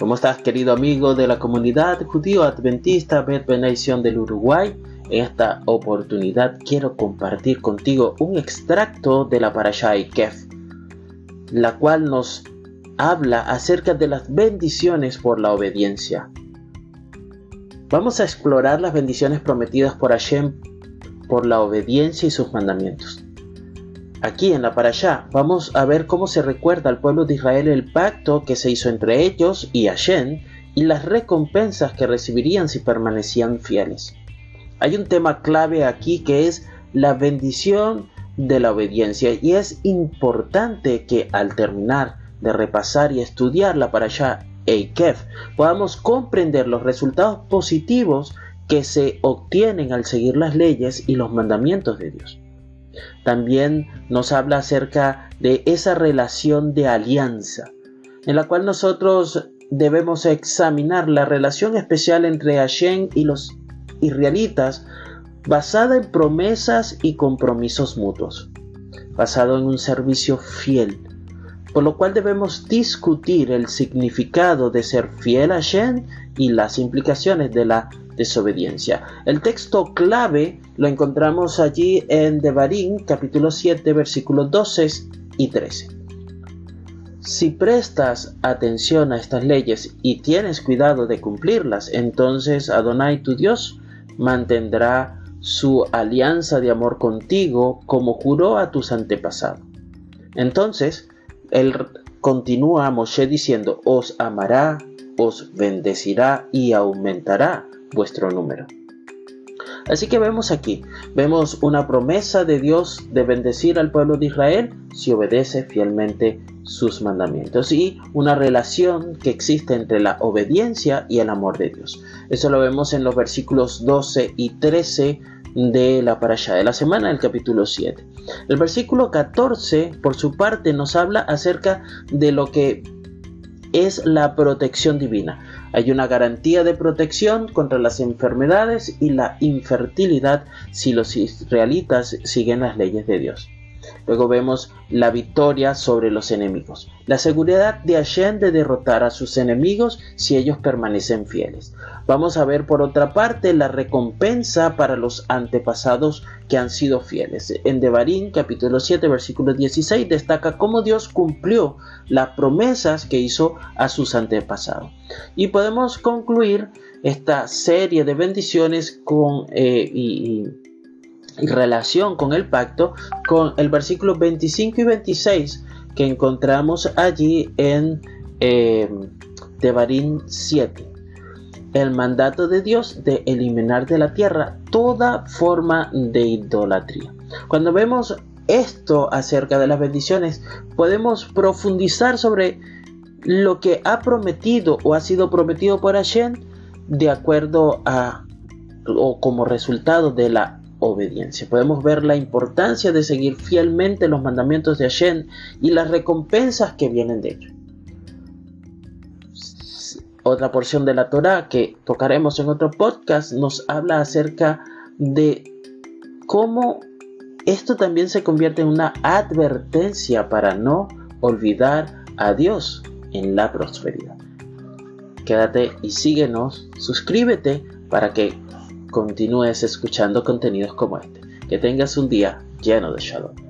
¿Cómo estás, querido amigo de la comunidad judío adventista Bet del Uruguay? En esta oportunidad quiero compartir contigo un extracto de la Parashá Ikef, la cual nos habla acerca de las bendiciones por la obediencia. Vamos a explorar las bendiciones prometidas por Hashem por la obediencia y sus mandamientos. Aquí en la Parashá vamos a ver cómo se recuerda al pueblo de Israel el pacto que se hizo entre ellos y Hashem y las recompensas que recibirían si permanecían fieles. Hay un tema clave aquí que es la bendición de la obediencia y es importante que al terminar de repasar y estudiar la Parashá Eikef podamos comprender los resultados positivos que se obtienen al seguir las leyes y los mandamientos de Dios. También nos habla acerca de esa relación de alianza, en la cual nosotros debemos examinar la relación especial entre Hashem y los israelitas basada en promesas y compromisos mutuos, basado en un servicio fiel, por lo cual debemos discutir el significado de ser fiel a Hashem y las implicaciones de la desobediencia. El texto clave lo encontramos allí en Devarim capítulo 7 versículos 12 y 13. Si prestas atención a estas leyes y tienes cuidado de cumplirlas, entonces Adonai tu Dios mantendrá su alianza de amor contigo como juró a tus antepasados. Entonces, él continúa a Moshe diciendo, os amará, os bendecirá y aumentará vuestro número. Así que vemos aquí, vemos una promesa de Dios de bendecir al pueblo de Israel si obedece fielmente sus mandamientos y una relación que existe entre la obediencia y el amor de Dios. Eso lo vemos en los versículos 12 y 13 de la parasha de la semana, del capítulo 7. El versículo 14, por su parte, nos habla acerca de lo que es la protección divina. Hay una garantía de protección contra las enfermedades y la infertilidad si los israelitas siguen las leyes de Dios. Luego vemos la victoria sobre los enemigos, la seguridad de Hashem de derrotar a sus enemigos si ellos permanecen fieles. Vamos a ver por otra parte la recompensa para los antepasados que han sido fieles. En Devarim capítulo 7 versículo 16 destaca cómo Dios cumplió las promesas que hizo a sus antepasados. Y podemos concluir esta serie de bendiciones con eh, relación con el pacto con el versículo 25 y 26 que encontramos allí en eh, Tebarín 7. El mandato de Dios de eliminar de la tierra toda forma de idolatría. Cuando vemos esto acerca de las bendiciones, podemos profundizar sobre lo que ha prometido o ha sido prometido por Hashem de acuerdo a o como resultado de la obediencia. Podemos ver la importancia de seguir fielmente los mandamientos de Hashem y las recompensas que vienen de ello. Otra porción de la Torah que tocaremos en otro podcast nos habla acerca de cómo esto también se convierte en una advertencia para no olvidar a Dios en la prosperidad. Quédate y síguenos, suscríbete para que continúes escuchando contenidos como este. Que tengas un día lleno de shalom.